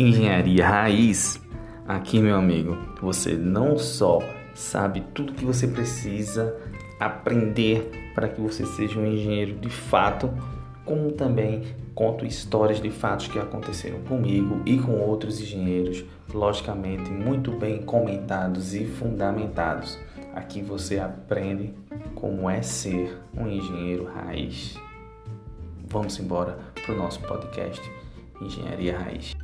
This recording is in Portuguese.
Engenharia Raiz. Aqui, meu amigo, você não só sabe tudo que você precisa aprender para que você seja um engenheiro de fato, como também conto histórias de fatos que aconteceram comigo e com outros engenheiros, logicamente muito bem comentados e fundamentados. Aqui você aprende como é ser um engenheiro raiz. Vamos embora para o nosso podcast Engenharia Raiz.